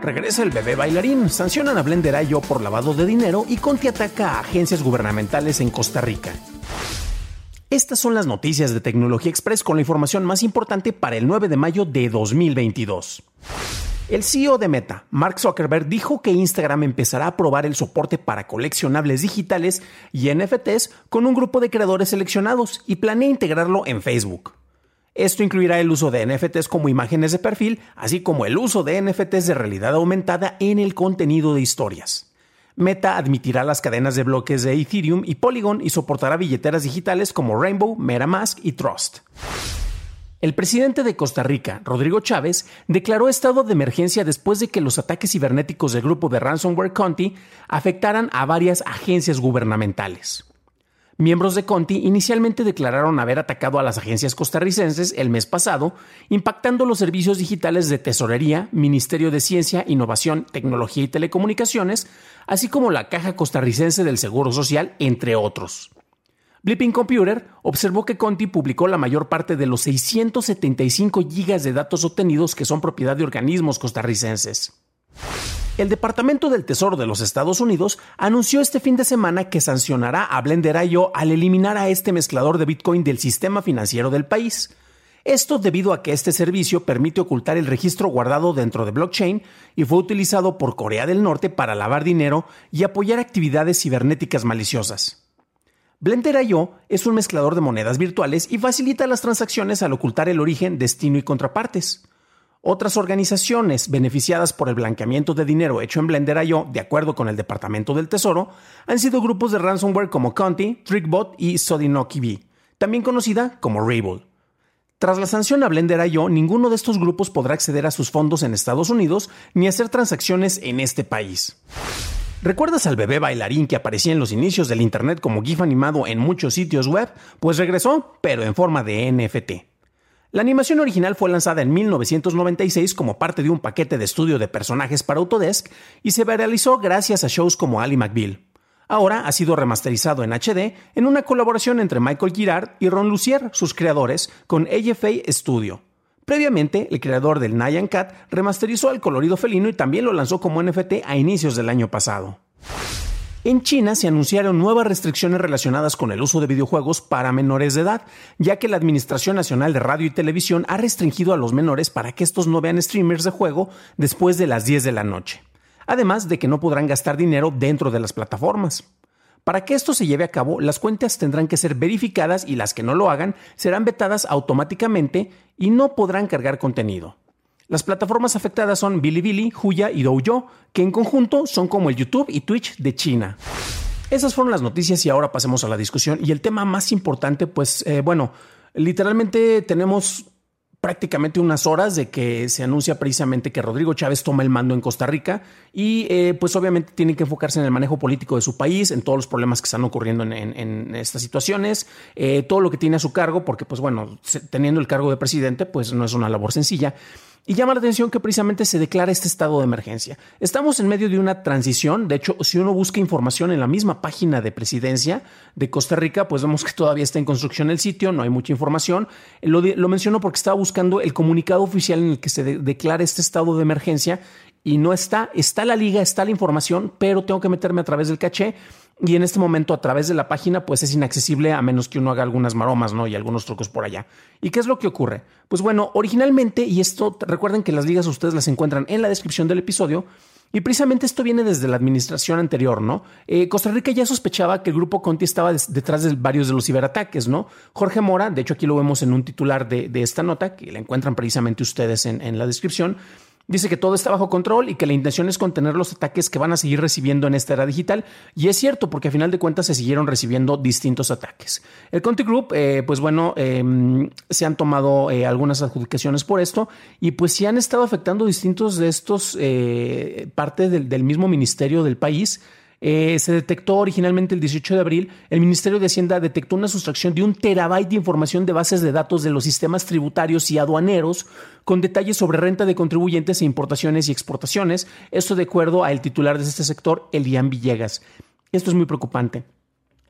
Regresa el bebé bailarín, sancionan a Blender IO por lavado de dinero y Conti ataca a agencias gubernamentales en Costa Rica. Estas son las noticias de Tecnología Express con la información más importante para el 9 de mayo de 2022. El CEO de Meta, Mark Zuckerberg, dijo que Instagram empezará a probar el soporte para coleccionables digitales y NFTs con un grupo de creadores seleccionados y planea integrarlo en Facebook. Esto incluirá el uso de NFTs como imágenes de perfil, así como el uso de NFTs de realidad aumentada en el contenido de historias. Meta admitirá las cadenas de bloques de Ethereum y Polygon y soportará billeteras digitales como Rainbow, MetaMask y Trust. El presidente de Costa Rica, Rodrigo Chávez, declaró estado de emergencia después de que los ataques cibernéticos del grupo de Ransomware Conti afectaran a varias agencias gubernamentales. Miembros de Conti inicialmente declararon haber atacado a las agencias costarricenses el mes pasado, impactando los servicios digitales de Tesorería, Ministerio de Ciencia, Innovación, Tecnología y Telecomunicaciones, así como la Caja Costarricense del Seguro Social, entre otros. Blipping Computer observó que Conti publicó la mayor parte de los 675 gigas de datos obtenidos que son propiedad de organismos costarricenses. El Departamento del Tesoro de los Estados Unidos anunció este fin de semana que sancionará a Blender.io al eliminar a este mezclador de Bitcoin del sistema financiero del país. Esto debido a que este servicio permite ocultar el registro guardado dentro de blockchain y fue utilizado por Corea del Norte para lavar dinero y apoyar actividades cibernéticas maliciosas. Blender.io es un mezclador de monedas virtuales y facilita las transacciones al ocultar el origen, destino y contrapartes. Otras organizaciones beneficiadas por el blanqueamiento de dinero hecho en Blender.io, de acuerdo con el Departamento del Tesoro, han sido grupos de ransomware como Conti, Trickbot y Sodinokibi, también conocida como Rayble. Tras la sanción a Blender.io, ninguno de estos grupos podrá acceder a sus fondos en Estados Unidos ni hacer transacciones en este país. ¿Recuerdas al bebé bailarín que aparecía en los inicios del Internet como GIF animado en muchos sitios web? Pues regresó, pero en forma de NFT. La animación original fue lanzada en 1996 como parte de un paquete de estudio de personajes para Autodesk y se realizó gracias a shows como Ali McBeal. Ahora ha sido remasterizado en HD en una colaboración entre Michael Girard y Ron Lucier, sus creadores, con AFA Studio. Previamente, el creador del Nyan Cat remasterizó el colorido felino y también lo lanzó como NFT a inicios del año pasado. En China se anunciaron nuevas restricciones relacionadas con el uso de videojuegos para menores de edad, ya que la Administración Nacional de Radio y Televisión ha restringido a los menores para que estos no vean streamers de juego después de las 10 de la noche, además de que no podrán gastar dinero dentro de las plataformas. Para que esto se lleve a cabo, las cuentas tendrán que ser verificadas y las que no lo hagan serán vetadas automáticamente y no podrán cargar contenido. Las plataformas afectadas son Bilibili, Huya y Douyo, que en conjunto son como el YouTube y Twitch de China. Esas fueron las noticias y ahora pasemos a la discusión. Y el tema más importante, pues eh, bueno, literalmente tenemos prácticamente unas horas de que se anuncia precisamente que Rodrigo Chávez toma el mando en Costa Rica y eh, pues obviamente tiene que enfocarse en el manejo político de su país, en todos los problemas que están ocurriendo en, estas situaciones, eh, todo lo que tiene a su cargo, porque pues bueno, teniendo el cargo de presidente pues no es una labor sencilla. Y llama la atención que precisamente se declara este estado de emergencia. Estamos en medio de una transición. De hecho, si uno busca información en la misma página de presidencia de Costa Rica, pues vemos que todavía está en construcción el sitio, no hay mucha información. Lo, menciono porque estaba buscando el comunicado oficial en el que se declara este estado de emergencia y no está. Está la liga, está la información, pero tengo que meterme a través del caché y en este momento a través de la página pues es inaccesible a menos que uno haga algunas maromas, ¿no? Y algunos trucos por allá. ¿Y qué es lo que ocurre? Pues bueno, originalmente, y esto recuerden que las ligas ustedes las encuentran en la descripción del episodio, Y precisamente esto viene desde la administración anterior, ¿no? Eh, Costa Rica ya sospechaba que el grupo Conti estaba detrás de varios de los ciberataques, ¿no? Jorge Mora, de hecho aquí lo vemos en un titular de, esta nota, que la encuentran precisamente ustedes en la descripción, Dice que todo está bajo control y que la intención es contener los ataques que van a seguir recibiendo en esta era digital. Y es cierto, porque a final de cuentas se siguieron recibiendo distintos ataques. El Conti Group, eh, pues bueno, em, se han tomado eh, algunas adjudicaciones por esto y pues sí han estado afectando distintos de estos eh, parte del mismo ministerio del país. Eh, se detectó originalmente el 18 de abril, el Ministerio de Hacienda detectó una sustracción de un terabyte de información de bases de datos de los sistemas tributarios y aduaneros con detalles sobre renta de contribuyentes e importaciones y exportaciones, esto de acuerdo al titular de este sector, Elian Villegas. Esto es muy preocupante.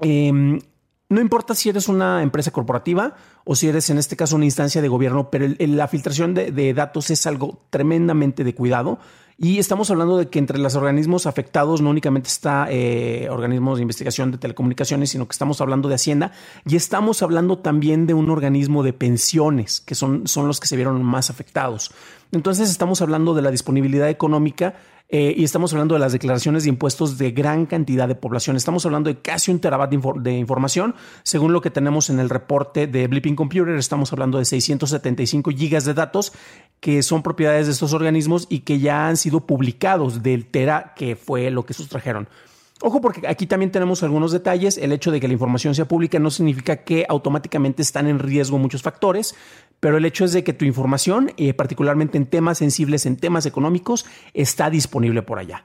Em, no importa si eres una empresa corporativa o si eres en este caso una instancia de gobierno, pero la filtración de datos es algo tremendamente de cuidado. Y estamos hablando de que entre los organismos afectados no únicamente está eh, organismos de investigación de telecomunicaciones, sino que estamos hablando de Hacienda y estamos hablando también de un organismo de pensiones, que son, son los que se vieron más afectados. Entonces estamos hablando de la disponibilidad económica eh, y estamos hablando de las declaraciones de impuestos de gran cantidad de población. Estamos hablando de casi un terabyte de, información. Según lo que tenemos en el reporte de Blipping Computer, estamos hablando de 675 gigas de datos que son propiedades de estos organismos y que ya han sido publicados del tera que fue lo que sustrajeron. Ojo porque aquí también tenemos algunos detalles. El hecho de que la información sea pública no significa que automáticamente están en riesgo muchos factores, pero el hecho es de que tu información, eh, particularmente en temas sensibles, en temas económicos, está disponible por allá.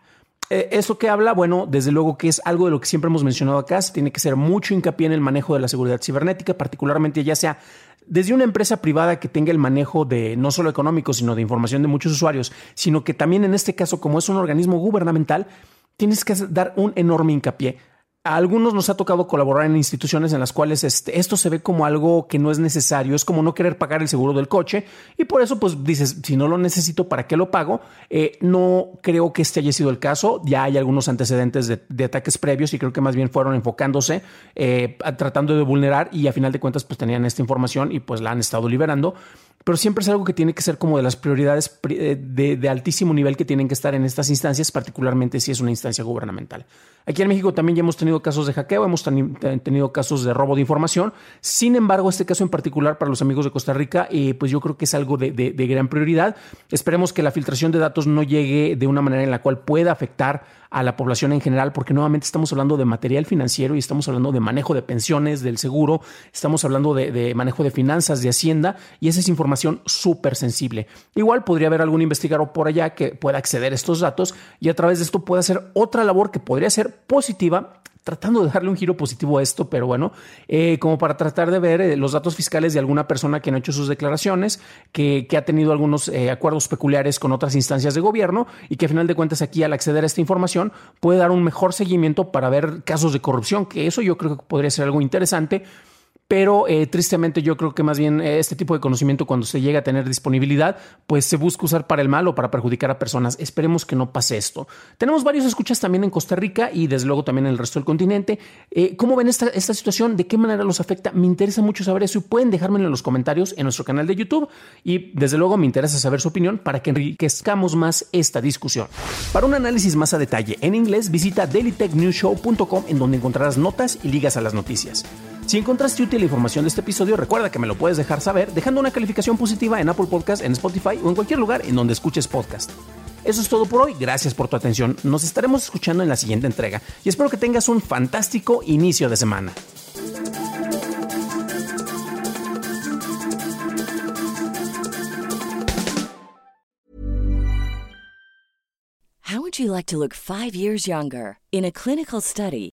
Eh, ¿Eso que habla? Bueno, desde luego que es algo de lo que siempre hemos mencionado acá. Se tiene que ser mucho hincapié en el manejo de la seguridad cibernética, particularmente ya sea desde una empresa privada que tenga el manejo de no solo económico, sino de información de muchos usuarios, sino que también en este caso, como es un organismo gubernamental, tienes que dar un enorme hincapié a algunos nos ha tocado colaborar en instituciones en las cuales este, esto se ve como algo que no es necesario, es como no querer pagar el seguro del coche y por eso pues dices, si no lo necesito, ¿para qué lo pago? Eh, no creo que este haya sido el caso, ya hay algunos antecedentes de, ataques previos y creo que más bien fueron enfocándose, eh, tratando de vulnerar y a final de cuentas pues tenían esta información y pues la han estado liberando pero siempre es algo que tiene que ser como de las prioridades eh, de, altísimo nivel que tienen que estar en estas instancias, particularmente si es una instancia gubernamental. Aquí en México también ya hemos tenido casos de hackeo, hemos tenido casos de robo de información. Sin embargo, este caso en particular para los amigos de Costa Rica, eh, pues yo creo que es algo de, de gran prioridad. Esperemos que la filtración de datos no llegue de una manera en la cual pueda afectar a la población en general, porque nuevamente estamos hablando de material financiero y estamos hablando de manejo de pensiones, del seguro, estamos hablando de, manejo de finanzas, de hacienda, y esa es información súper sensible. Igual podría haber algún investigador por allá que pueda acceder a estos datos y a través de esto pueda hacer otra labor que podría ser positiva tratando de darle un giro positivo a esto, pero bueno, eh, como para tratar de ver eh, los datos fiscales de alguna persona que no ha hecho sus declaraciones, que, ha tenido algunos eh, acuerdos peculiares con otras instancias de gobierno y que a final de cuentas aquí al acceder a esta información puede dar un mejor seguimiento para ver casos de corrupción, que eso yo creo que podría ser algo interesante pero eh, tristemente yo creo que más bien eh, este tipo de conocimiento cuando se llega a tener disponibilidad, pues se busca usar para el mal o para perjudicar a personas. Esperemos que no pase esto. Tenemos varios escuchas también en Costa Rica y desde luego también en el resto del continente. Eh, ¿Cómo ven esta, esta situación? ¿De qué manera los afecta? Me interesa mucho saber eso y pueden dejármelo en los comentarios en nuestro canal de YouTube y desde luego me interesa saber su opinión para que enriquezcamos más esta discusión. Para un análisis más a detalle en inglés, visita dailytechnewshow.com en donde encontrarás notas y ligas a las noticias. Si encontraste útil la información de este episodio, recuerda que me lo puedes dejar saber dejando una calificación positiva en Apple Podcast, en Spotify o en cualquier lugar en donde escuches podcast. Eso es todo por hoy, gracias por tu atención, nos estaremos escuchando en la siguiente entrega y espero que tengas un fantástico inicio de semana. How would you like to look 5 years younger? In a clinical study,